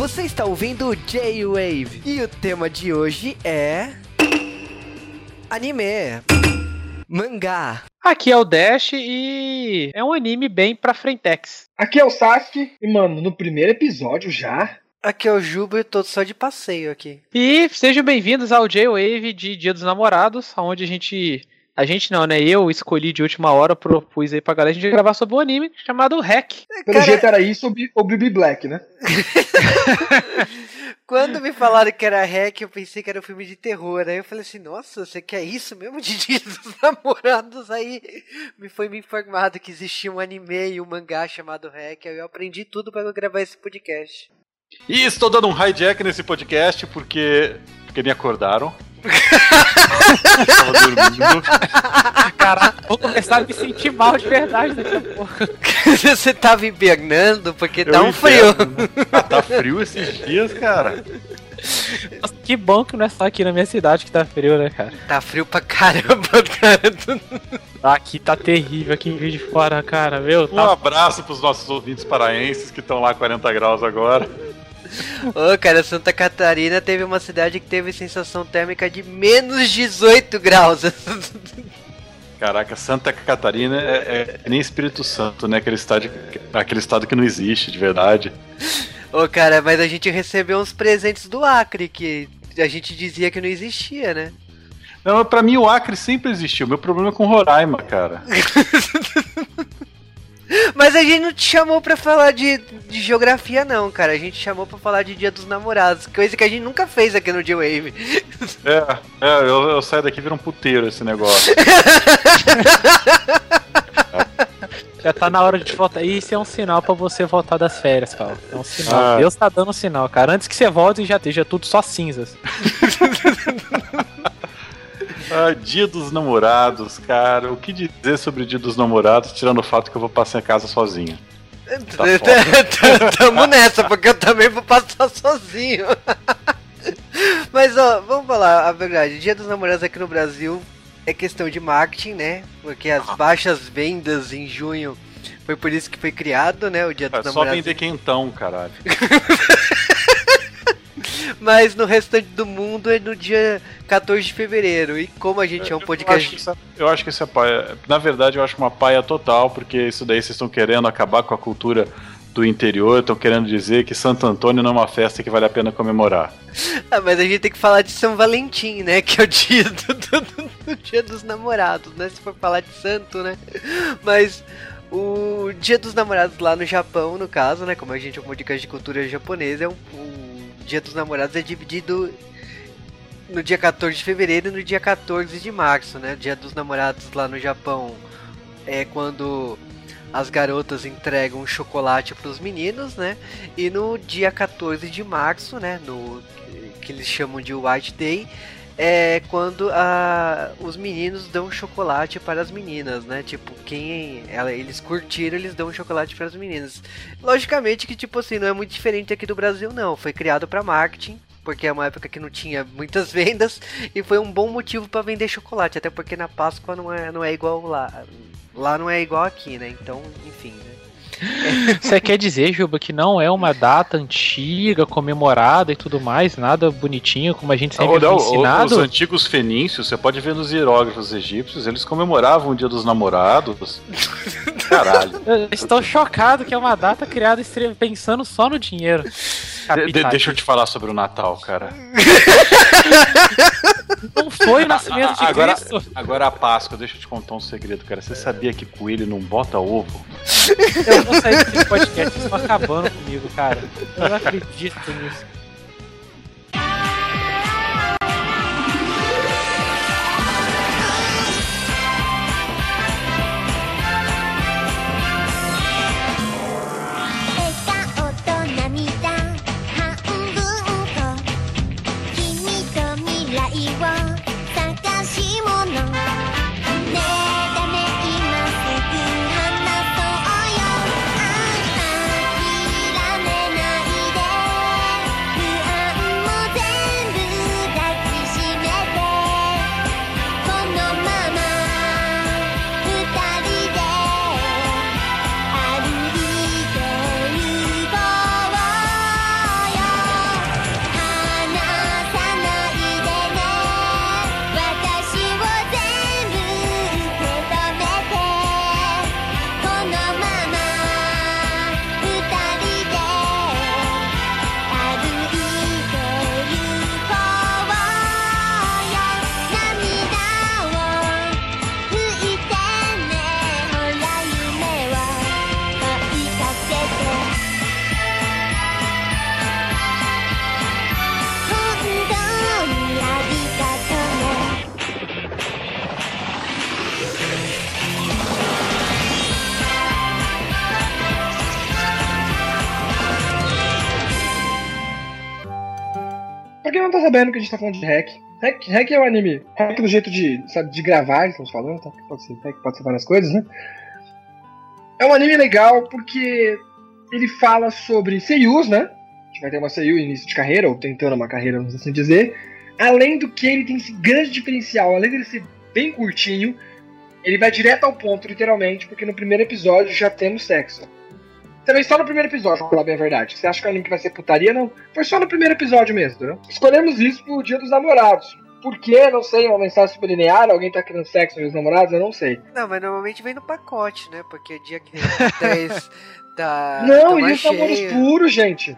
Você está ouvindo o J-Wave e o tema de hoje é. Anime. Mangá. Aqui é o Dash e é um anime bem pra frentex. Aqui é o Sasuke e, mano, no primeiro episódio já. Aqui é o Juba e tô só de passeio aqui. E sejam bem-vindos ao J-Wave de Dia dos Namorados, onde a gente. A gente não, né? Eu escolhi de última hora, propus aí pra galera a gente gravar sobre um anime chamado Hack. Pelo Cara- jeito era isso ou Bibi Black, né? Quando me falaram que era hack, eu pensei que era um filme de terror. Aí eu falei assim, nossa, você quer isso mesmo de Dia dos Namorados? Aí me foi me informado que existia um anime e um mangá chamado hack. Aí eu aprendi tudo pra eu gravar esse podcast. E estou dando um hijack nesse podcast porque. porque me acordaram. Tava dormindo. Caraca, vou começar a me sentir mal de verdade daqui a pouco. você tava hibernando porque tá Eu um frio. né? Ah, tá frio esses dias, cara. Nossa, que bom que não é só aqui na minha cidade que tá frio, né, cara? Tá frio pra caramba, cara. Aqui tá terrível, aqui em Rio de Fora, cara, meu. Um Tá... abraço pros nossos ouvintes paraenses que estão lá 40 graus agora. Ô, cara, Santa Catarina teve uma cidade que teve sensação térmica de menos 18 graus. Caraca, Santa Catarina é, é nem Espírito Santo, né? Aquele estado, aquele estado que não existe, de verdade. Ô, cara, mas a gente recebeu uns presentes do Acre que a gente dizia que não existia, né? Não, pra mim o Acre sempre existiu. Meu problema é com Roraima, cara. Mas a gente não te chamou pra falar de, de geografia, não, cara. A gente chamou pra falar de Dia dos Namorados, coisa que a gente nunca fez aqui no J-Wave. É, é eu, eu saio daqui e viro um puteiro esse negócio. Já tá na hora de voltar. Isso é um sinal pra você voltar das férias, Paulo. É um sinal. Ah. Deus tá dando um sinal, cara. Antes que você volte, já esteja tudo só cinzas. Ah, dia dos namorados, cara. O que dizer sobre o dia dos namorados, tirando o fato que eu vou passar em casa sozinho? Tá Tamo nessa, porque eu também vou passar sozinho. Mas, ó, vamos falar a verdade. Dia dos Namorados aqui no Brasil é questão de marketing, né? Porque as baixas vendas em junho foi por isso que foi criado, né? O Dia dos É só Namorados. vender quentão, caralho. Mas no restante do mundo é no dia 14 de fevereiro. E como a gente é um Eu acho, podcast. que isso, é- eu acho que isso é paia. Na verdade, eu acho uma paia total, porque isso daí vocês estão querendo acabar com a cultura do interior, estão querendo dizer que Santo Antônio não é uma festa que vale a pena comemorar. Ah, mas a gente tem que falar de São Valentim, né? Que é o dia do, do- do dia dos namorados, né? Se for falar de santo, né? Mas o dia dos namorados lá no Japão, no caso, né? Como a gente é um podcast de cultura japonesa, é um, o dia dos namorados é dividido no dia 14 de fevereiro e no dia 14 de março, né? Dia dos namorados lá no Japão é quando as garotas entregam chocolate para os meninos, né? E no dia 14 de março, né? No que eles chamam de White Day, é quando a, os meninos dão chocolate para as meninas, né? Tipo, quem ela, eles curtiram, eles dão chocolate para as meninas. Logicamente que, tipo assim, não é muito diferente aqui do Brasil, não. Foi criado para marketing. Porque é uma época que não tinha muitas vendas e foi um bom motivo para vender chocolate, até porque na Páscoa não é, não é igual lá. Lá não é igual aqui, né? Então, enfim, né? Você quer dizer, Juba, que não é uma data antiga, comemorada e tudo mais, nada bonitinho, como a gente sempre Olha, foi Os ensinado? antigos fenícios, você pode ver nos hierógrafos egípcios, eles comemoravam o dia dos namorados. Caralho. Eu estou chocado que é uma data criada pensando só no dinheiro. De- de- deixa eu te falar sobre o Natal, cara. Não foi o nascimento de Agora, Cristo. agora a Páscoa, deixa eu te contar um segredo, cara. Você sabia que coelho não bota ovo? Eu vou sair desse podcast, vocês estão acabando comigo, cara. Eu não acredito nisso. Não tá sabendo que a gente tá falando de hack. Hack, hack é um anime. Hack do jeito de, sabe, de gravar, estamos falando, tá? Pode ser hack, pode ser várias coisas, né? É um anime legal porque ele fala sobre seiyus, né? A gente vai ter uma seiyu início de carreira, ou tentando uma carreira, vamos assim dizer. Além do que ele tem esse grande diferencial, além dele ser bem curtinho, ele vai direto ao ponto, literalmente, porque no primeiro episódio já temos sexo. Também só no primeiro episódio, pra falar bem a verdade. Você acha que é um anime vai ser putaria? Não. Foi só no primeiro episódio mesmo, entendeu? Escolhemos isso pro Dia dos Namorados. Por quê? Não sei, uma mensagem sublinear, alguém tá querendo sexo com os namorados? Eu não sei. Não, mas normalmente vem no pacote, né? Porque o dia que 10 tá. não, tá os namoros cheio. puros, gente.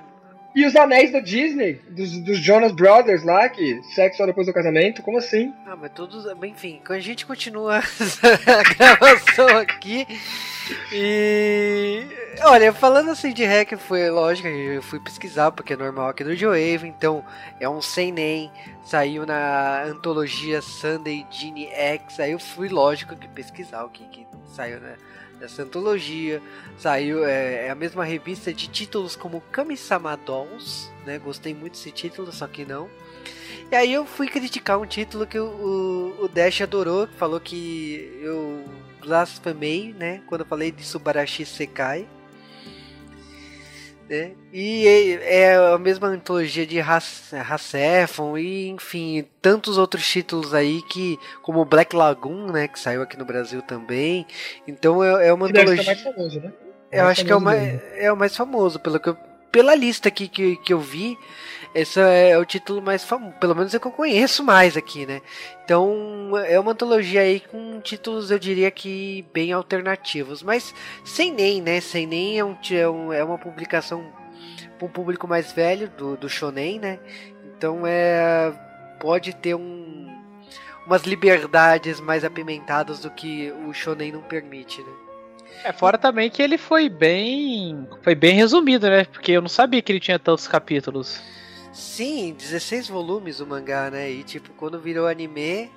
E os anéis da Disney, dos, dos Jonas Brothers lá, que sexo depois do casamento, como assim? Ah, mas todos. Enfim, a gente continua a gravação aqui. E. Olha, falando assim de hack, foi lógico, eu fui pesquisar, porque é normal aqui no Joave, então é um sem nem. Saiu na antologia Sunday Genie X. Aí eu fui, lógico, que pesquisar o que, que saiu né, nessa antologia. Saiu é, é a mesma revista de títulos como Kami-sama Dolls, né? Gostei muito desse título, só que não. E aí eu fui criticar um título que o, o, Dash adorou, falou que eu blasfemei, né? Quando eu falei de Subarashi Sekai. Né? E é, é a mesma antologia de Hasefon e enfim, tantos outros títulos aí que como Black Lagoon, né, que saiu aqui no Brasil também. Então é, é uma Que antologia. mais famoso, né? Eu acho que é o, mais, é o mais famoso, pelo que eu- pela lista aqui que, que eu vi, esse é o título mais famoso, pelo menos é que eu conheço mais aqui, né? Então é uma antologia aí com títulos, eu diria que bem alternativos, mas sem nem, né? Sem nem é, um, é, é uma publicação para um público mais velho do, do shonen, né? Então é pode ter um umas liberdades mais apimentadas do que o shonen não permite, né? É, fora também que ele foi bem. Foi bem resumido, né? Porque eu não sabia que ele tinha tantos capítulos. Sim, 16 volumes o mangá, né? E tipo, quando virou anime,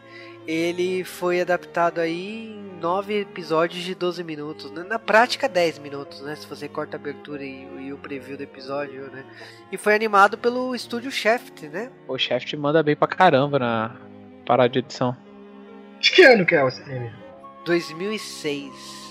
ele foi adaptado aí em 9 episódios de 12 minutos. né? Na prática, 10 minutos, né? Se você corta a abertura e, e o preview do episódio, né? E foi animado pelo estúdio Shaft, né? O te manda bem pra caramba na parada de edição. De que ano que é esse anime? 2006.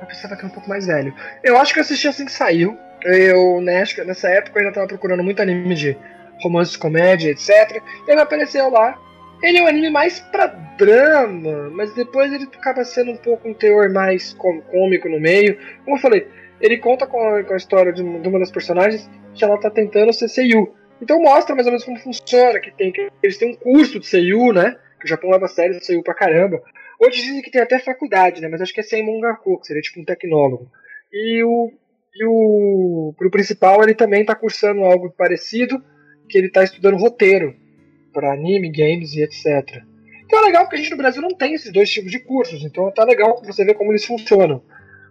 Eu pensava que era um pouco mais velho. Eu acho que eu assisti assim que saiu. Eu, né, acho que nessa época, eu ainda tava procurando muito anime de romance, comédia, etc. Ele apareceu lá. Ele é um anime mais pra drama, mas depois ele acaba sendo um pouco um teor mais cômico no meio. Como eu falei, ele conta com a, com a história de uma, de uma das personagens que ela tá tentando ser Seiyu. Então mostra mais ou menos como funciona, que, tem, que eles têm um curso de Seiyu, né? Que o Japão leva a sério Seiyu pra caramba. Hoje dizem que tem até faculdade, né? Mas acho que é Seimongaku, que seria tipo um tecnólogo. E o, e o pro principal ele também está cursando algo parecido, que ele está estudando roteiro para anime, games e etc. Então é legal porque a gente no Brasil não tem esses dois tipos de cursos, então tá legal você ver como eles funcionam.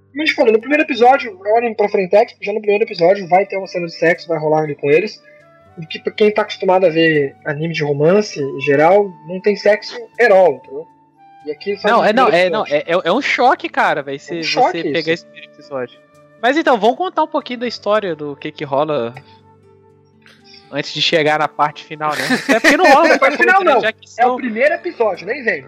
Como a gente falou, no primeiro episódio, olhem pra Frentex, já no primeiro episódio vai ter uma cena de sexo, vai rolar ali com eles. E que quem tá acostumado a ver anime de romance em geral, não tem sexo all, entendeu? E aqui faz Não, um é, não, é, não, é, é um choque, cara, ser É um você pegar esse primeiro episódio. Mas então, vamos contar um pouquinho da história do que que rola antes de chegar na parte final, né? Até porque não rola Na parte final, né? não. Que É o são... primeiro episódio, nem vem.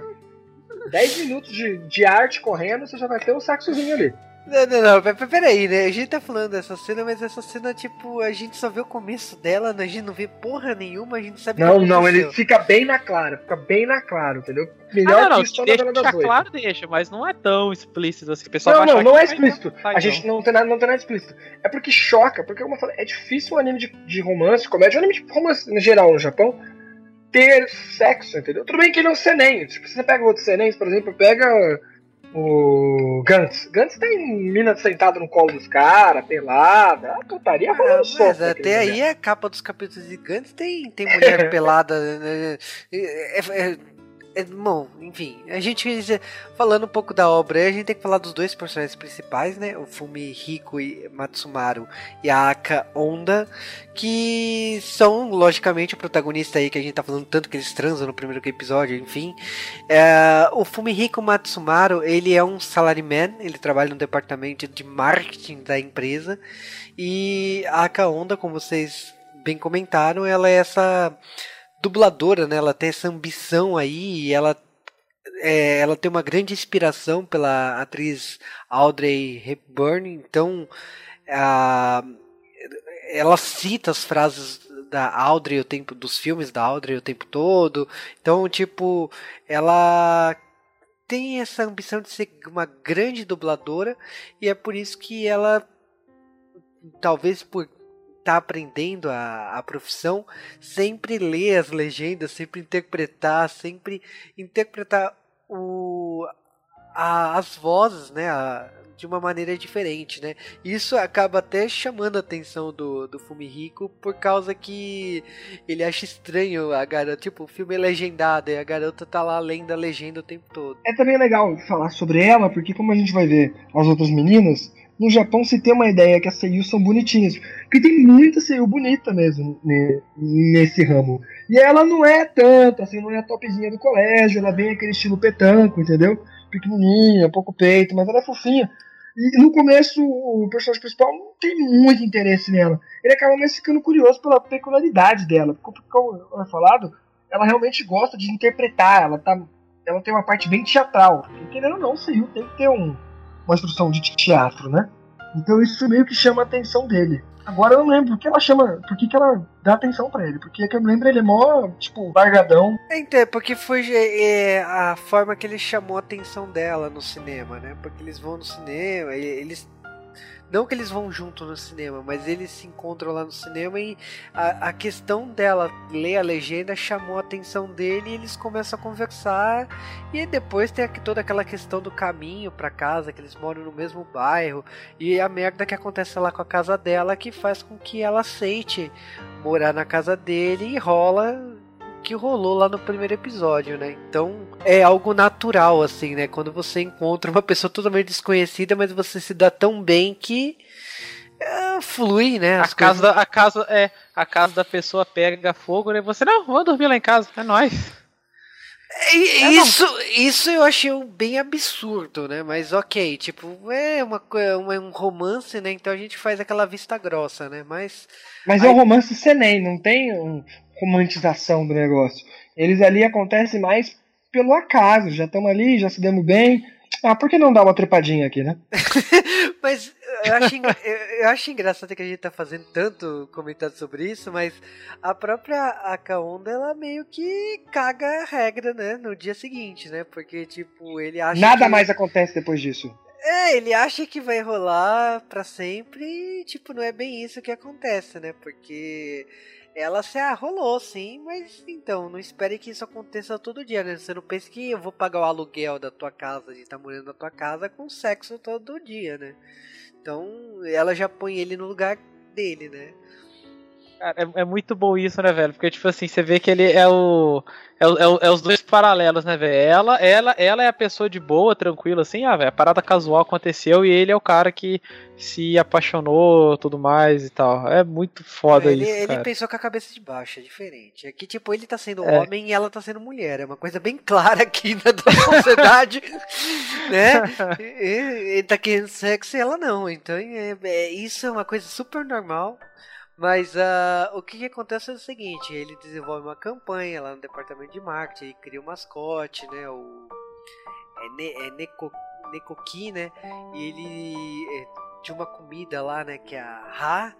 10 minutos de, de arte correndo, você já vai ter um sexozinho ali. Não, não, não, pe- pe- peraí, né? A gente tá falando dessa cena, mas essa cena, tipo, a gente só vê o começo dela, a gente não vê porra nenhuma, a gente sabe o Não, que não, ele fica bem na clara, fica bem na clara, entendeu? Ah, Melhor não, não, que isso deixa, deixa claro, deixa, mas não é tão explícito assim. O pessoal Não, vai não, achar não que é explícito. vai, A não. gente não tem nada, não tem nada explícito. É porque choca, porque como eu falei, é difícil um anime de, de romance, comédia, um anime de romance no geral no Japão, ter sexo, entendeu? Tudo bem que ele é um seinen. Tipo, se você pega outros senens, por exemplo, pega o Gantz. Gantz tem mina sentada no colo dos caras, pelada, a putaria Ah, rolando mas até aí a capa dos capítulos gigantes tem, tem mulher pelada. Né? É, é, é, bom, enfim, a gente falando um pouco da obra, a gente tem que falar dos dois personagens principais, né? O Fumihiko e Matsumaru e a Aka Onda, que são logicamente o protagonista aí que a gente tá falando tanto que eles transam no primeiro episódio, enfim. É, o Fumihiko Matsumaru, ele é um salaryman, ele trabalha no departamento de marketing da empresa. E a Aka Onda, como vocês bem comentaram, ela é essa dubladora, né? Ela tem essa ambição aí e ela é, ela tem uma grande inspiração pela atriz Audrey Hepburn, então a, ela cita as frases da Audrey o tempo dos filmes da Audrey o tempo todo. Então, tipo, ela tem essa ambição de ser uma grande dubladora e é por isso que ela talvez por estar tá aprendendo a, a profissão, sempre lê as legendas, sempre interpretar, sempre interpretar o, a, as vozes, né, a, de uma maneira diferente, né? Isso acaba até chamando a atenção do, do Fumihiko por causa que ele acha estranho a garota, tipo, o filme é legendado e a garota tá lá lendo a legenda o tempo todo. É também legal falar sobre ela, porque como a gente vai ver as outras meninas, no Japão se tem uma ideia que as seiyus são bonitinhas, porque tem muita seiyu bonita mesmo nesse ramo. E ela não é tanto, assim, não é a topzinha do colégio, ela vem aquele estilo petanco, entendeu? Pequenininha, pouco peito, mas ela é fofinha. E no começo, o personagem principal não tem muito interesse nela. Ele acaba mais ficando curioso pela peculiaridade dela. Como eu falado, ela realmente gosta de interpretar. Ela, tá, ela tem uma parte bem teatral. Porque, querendo ou não, o Seiyu tem que ter um, uma instrução de teatro, né? Então isso meio que chama a atenção dele. Agora eu não lembro por que ela chama. Por que, que ela dá atenção para ele? Porque que eu me lembro ele é mó, tipo, largadão. Então, porque foi é, a forma que ele chamou a atenção dela no cinema, né? Porque eles vão no cinema, eles não que eles vão junto no cinema, mas eles se encontram lá no cinema e a, a questão dela ler a legenda chamou a atenção dele e eles começam a conversar. E depois tem aqui toda aquela questão do caminho para casa, que eles moram no mesmo bairro, e a merda que acontece lá com a casa dela que faz com que ela aceite morar na casa dele e rola que rolou lá no primeiro episódio, né? Então é algo natural, assim, né? Quando você encontra uma pessoa totalmente desconhecida, mas você se dá tão bem que é, flui, né? a casa, da, a casa é a casa da pessoa pega fogo, né? Você não, vou dormir lá em casa, é nóis. É, é isso, isso eu achei bem absurdo, né? Mas ok, tipo, é uma, uma, um romance, né? Então a gente faz aquela vista grossa, né? Mas. Mas aí... é um romance senem, não tem um, romantização do negócio. Eles ali acontecem mais pelo acaso, já estamos ali, já se demos bem. Ah, por que não dar uma trepadinha aqui, né? mas eu acho, eu acho engraçado que a gente tá fazendo tanto comentário sobre isso, mas a própria Akaonda, ela meio que caga a regra, né? No dia seguinte, né? Porque, tipo, ele acha. Nada que... mais acontece depois disso. É, ele acha que vai rolar para sempre e, tipo, não é bem isso que acontece, né? Porque ela se arrolou, sim, mas então, não espere que isso aconteça todo dia, né? Você não pense que eu vou pagar o aluguel da tua casa, de estar tá morando na tua casa com sexo todo dia, né? Então, ela já põe ele no lugar dele, né? Cara, é, é, muito bom isso, né, velho? Porque, tipo assim, você vê que ele é o. É, é, é os dois paralelos, né, velho? Ela, ela, ela é a pessoa de boa, tranquila, assim, ah, velho, a parada casual aconteceu e ele é o cara que se apaixonou tudo mais e tal. É muito foda ele, isso. Ele cara. pensou com a cabeça de baixo, é diferente. É que, tipo, ele tá sendo é. homem e ela tá sendo mulher. É uma coisa bem clara aqui na sociedade, né? Ele tá querendo sexo e ela não. Então, é, é, isso é uma coisa super normal. Mas uh, o que, que, acontece é o seguinte, ele desenvolve uma campanha lá no departamento de marketing, cria um mascote, né? O é, ne, é Neko, Nekoki, né? E ele é, de uma comida lá, né? Que é a Ra.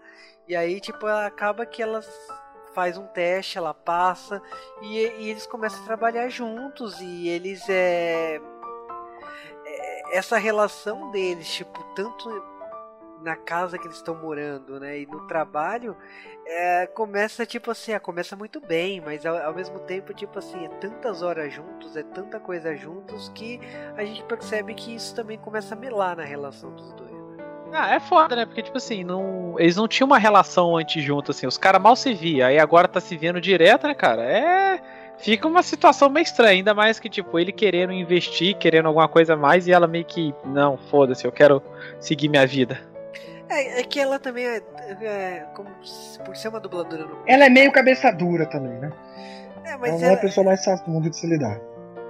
E aí, tipo, acaba que ela faz um teste, ela passa e, e eles começam a trabalhar juntos e eles é, é essa relação deles, tipo, tanto na casa que eles estão morando, né? E no trabalho, é, começa tipo assim, é, começa muito bem, mas ao, ao, mesmo tempo, tipo assim, é tantas horas juntos, é tanta coisa juntos que a gente percebe que isso também começa a melar na relação dos dois. Né? Ah, é foda, né? Porque, tipo assim, não, eles não tinham uma relação antes junto, assim, os caras mal se via, aí agora tá se vendo direto, né, cara? É. Fica uma situação meio estranha, ainda mais que, tipo, ele querendo investir, querendo alguma coisa a mais, e ela meio que, não, foda-se, eu quero seguir minha vida. É, é que ela também é, é como por ser uma dubladora no... Ela é meio cabeça dura também, né? É, mas ela, ela é a pessoa mais fácil do mundo de se lidar.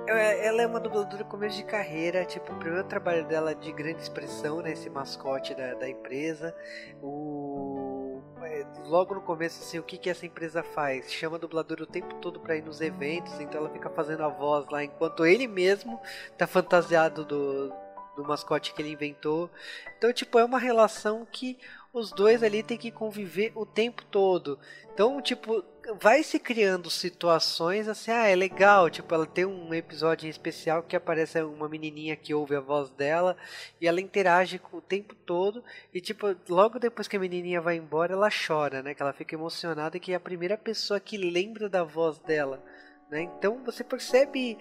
Ela é uma dubladora começo de carreira, tipo, o primeiro trabalho dela de grande expressão, né? Esse mascote da, da empresa. O... é, logo no começo, assim, o que, que essa empresa faz? Chama a dubladora o tempo todo pra ir nos eventos, então ela fica fazendo a voz lá, enquanto ele mesmo tá fantasiado do, do mascote que ele inventou. Então, tipo, é uma relação que os dois ali têm que conviver o tempo todo. Então, tipo, vai se criando situações assim, ah, é legal, tipo, ela tem um episódio em especial que aparece uma menininha que ouve a voz dela e ela interage o tempo todo e tipo, logo depois que a menininha vai embora, ela chora, né? Que ela fica emocionada que é a primeira pessoa que lembra da voz dela. Né? Então você percebe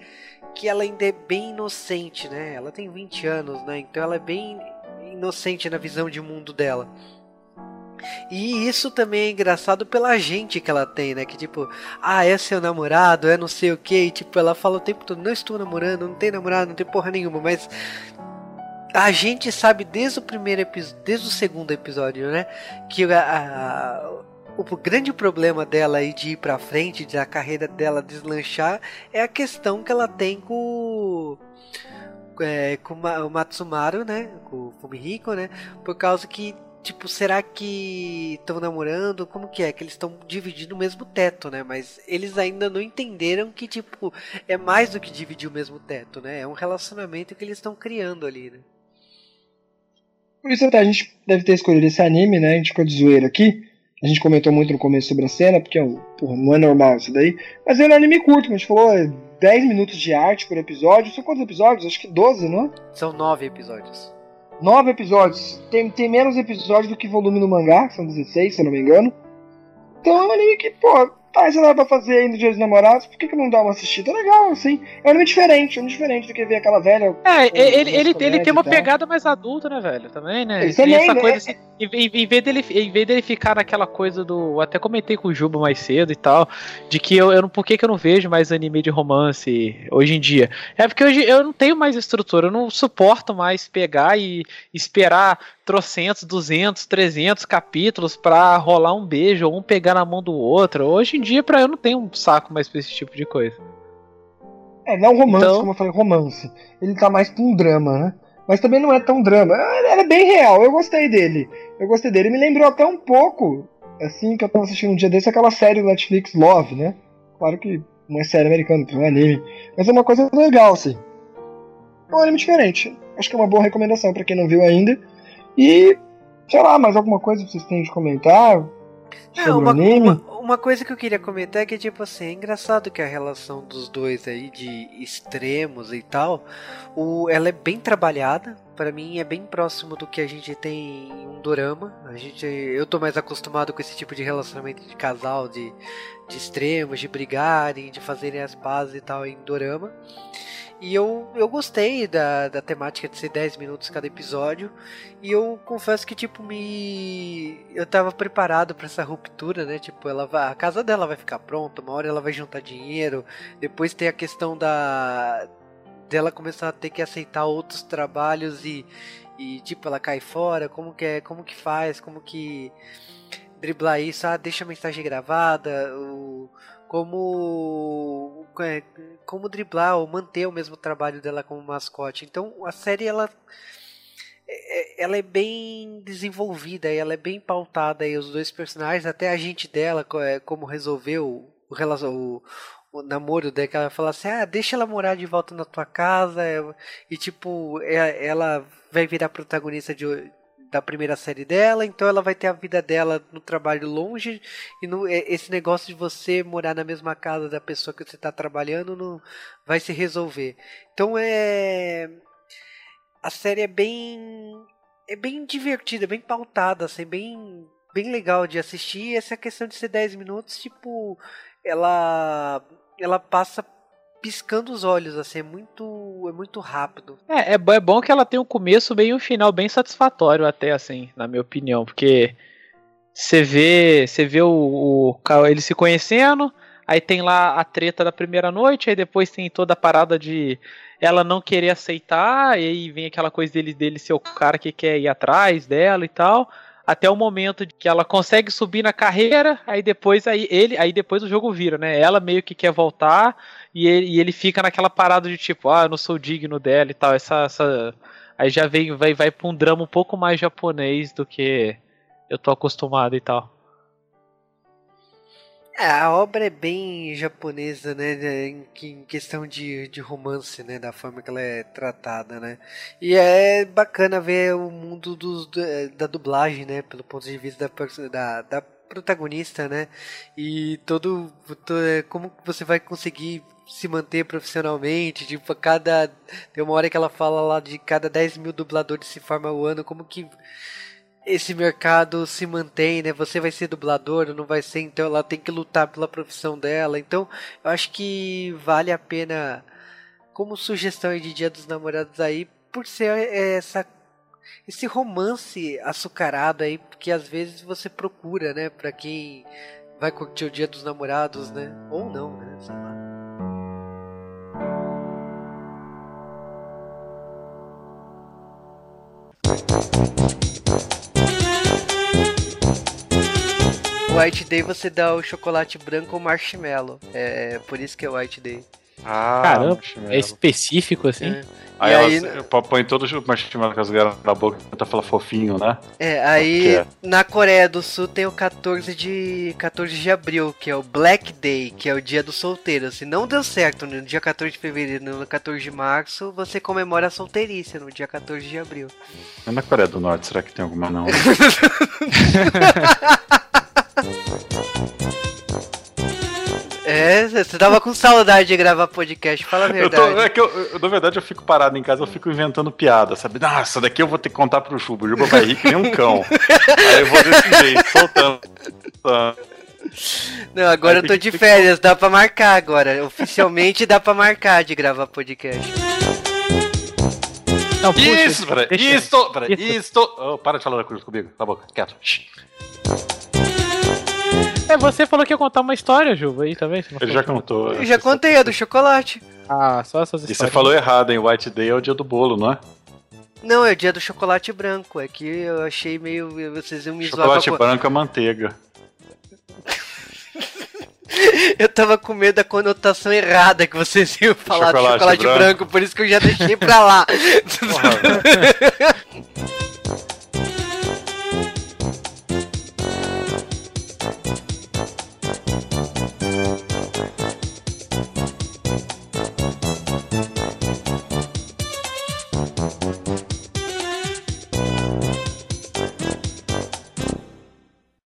que ela ainda é bem inocente, né? Ela tem 20 anos, né? Então ela é bem inocente na visão de mundo dela. E isso também é engraçado pela gente que ela tem, né? Que tipo, ah, é seu namorado, é não sei o que. Tipo, ela fala o tempo todo, não estou namorando, não tem namorado, não tem porra nenhuma, mas a gente sabe desde o primeiro episódio, desde o segundo episódio, né? Que a, a, o grande problema dela aí de ir pra frente, de a carreira dela deslanchar, é a questão que ela tem com é, com o Matsumaru, né? Com o Fumihiko, né? Por causa que Tipo, será que estão namorando? Como que é? Que eles estão dividindo o mesmo teto, né? Mas eles ainda não entenderam que, tipo, é mais do que dividir o mesmo teto, né? É um relacionamento que eles estão criando ali, né? Por isso a gente deve ter escolhido esse anime, né? A gente ficou de zoeira aqui. A gente comentou muito no começo sobre a cena, porque porra, não é normal isso daí. Mas é um anime curto, como a gente falou, é 10 minutos de arte por episódio. São quantos episódios? Acho que 12, não é? São 9 episódios. Nove episódios. Tem, tem menos episódios do que volume no mangá, são 16, se eu não me engano. Então é um anime que, pô, tá, isso não pra fazer aí no Dia dos Namorados, por que, que não dá uma assistida? Legal, assim. É um anime diferente, é um anime diferente do que ver aquela velha. É, ele, ele, ele tem uma pegada mais adulta, né, velho? Também, né? Ele também, essa né? coisa assim, em, em, vez dele, em vez dele ficar naquela coisa do. Até comentei com o Juba mais cedo e tal, de que eu, eu não. Por que, que eu não vejo mais anime de romance hoje em dia? É porque hoje eu não tenho mais estrutura, eu não suporto mais pegar e esperar trocentos, duzentos, trezentos capítulos pra rolar um beijo ou um pegar na mão do outro. Hoje em dia, pra eu não tenho um saco mais pra esse tipo de coisa. É, não romance, então... como eu falei, romance. Ele tá mais pra um drama, né? Mas também não é tão drama. Ele é bem real, eu gostei dele. Eu gostei dele. Me lembrou até um pouco, assim, que eu tava assistindo um dia desse, aquela série do Netflix Love, né? Claro que não é série americana, é um anime. Mas é uma coisa legal, assim. É um anime diferente. Acho que é uma boa recomendação para quem não viu ainda. E, sei lá, mais alguma coisa que vocês têm de comentar? Sobre uma, o anime? Uma, uma coisa que eu queria comentar é que, tipo assim, é engraçado que a relação dos dois aí, de extremos e tal, o, ela é bem trabalhada. para mim é bem próximo do que a gente tem em um dorama. A gente, eu tô mais acostumado com esse tipo de relacionamento de casal, de, de extremos, de brigarem, de fazerem as pazes e tal em dorama. E eu, eu gostei da, da temática de ser 10 minutos cada episódio. E eu confesso que, tipo, me. Eu tava preparado para essa ruptura, né? Tipo, ela vai, a casa dela vai ficar pronta, uma hora ela vai juntar dinheiro. Depois tem a questão da. dela começar a ter que aceitar outros trabalhos e. E, tipo, ela cai fora. Como que é? Como que faz? Como que. driblar isso? Ah, deixa a mensagem gravada. O como é, como driblar ou manter o mesmo trabalho dela como mascote. Então a série ela é, ela é bem desenvolvida, ela é bem pautada aí os dois personagens, até a gente dela é, como resolveu o, o, o namoro dela, ela fala assim, ah, deixa ela morar de volta na tua casa, e tipo, ela vai virar protagonista de, da primeira série dela, então ela vai ter a vida dela no trabalho longe e no, esse negócio de você morar na mesma casa da pessoa que você está trabalhando não vai se resolver. Então é a série é bem é bem divertida, bem pautada, assim, bem bem legal de assistir. Essa questão de ser 10 minutos, tipo, ela ela passa piscando os olhos, assim, é muito, é muito rápido. É, é, é bom que ela tem um começo bem e um final bem satisfatório até, assim, na minha opinião, porque você vê, você vê o, o ele se conhecendo, aí tem lá a treta da primeira noite, aí depois tem toda a parada de ela não querer aceitar, e aí vem aquela coisa dele, dele ser o cara que quer ir atrás dela e tal até o momento que ela consegue subir na carreira, aí depois aí ele, aí depois o jogo vira, né? Ela meio que quer voltar e ele, e ele fica naquela parada de tipo, ah, eu não sou digno dela e tal, essa, essa aí já vem vai vai para um drama um pouco mais japonês do que eu tô acostumado e tal. É, a obra é bem japonesa, né? Em, em questão de, de romance, né? Da forma que ela é tratada, né? E é bacana ver o mundo dos, da dublagem, né? Pelo ponto de vista da, da, da protagonista, né? E todo, todo. Como você vai conseguir se manter profissionalmente? Tipo, cada. Tem uma hora que ela fala lá de cada 10 mil dubladores se forma o ano, como que esse mercado se mantém, né? Você vai ser dublador, não vai ser, então ela tem que lutar pela profissão dela. Então, eu acho que vale a pena como sugestão de Dia dos Namorados aí por ser essa esse romance açucarado aí que às vezes você procura, né, para quem vai curtir o Dia dos Namorados, né? Ou não, né? Sei lá. White Day você dá o chocolate branco ou marshmallow. É por isso que é White Day. Ah, Caramba, é específico assim. É. Aí, aí ela põe todos os marshmallows com as garras na boca e tenta falar fofinho, né? É, aí é. na Coreia do Sul tem o 14 de 14 de abril, que é o Black Day, que é o dia do solteiro. Se não deu certo no dia 14 de fevereiro, no 14 de março, você comemora a solteirice no dia 14 de abril. É na Coreia do Norte, será que tem alguma não? você tava com saudade de gravar podcast, fala a verdade. Eu tô, é que eu, eu, na verdade, eu fico parado em casa, eu fico inventando piada, sabe? Nossa, daqui eu vou ter que contar pro Chubo. O Juba vai rir que nem um cão. Aí eu vou desse jeito, soltando. Não, agora Aí eu tô de férias, dá pra marcar agora. Oficialmente dá pra marcar de gravar podcast. Não, puxa, isso, peraí, isso, peraí, isso. Oh, para de falar comigo, tá bom, quieto. É, você falou que ia contar uma história, Ju, aí também? Tá Ele já contou. Eu já contei, a do chocolate. Ah, só essas histórias. E você falou errado, hein? White Day é o dia do bolo, não é? Não, é o dia do chocolate branco. É que eu achei meio. Vocês iam me Chocolate branco é manteiga. eu tava com medo da conotação errada que vocês iam falar chocolate do chocolate branco. branco, por isso que eu já deixei pra lá.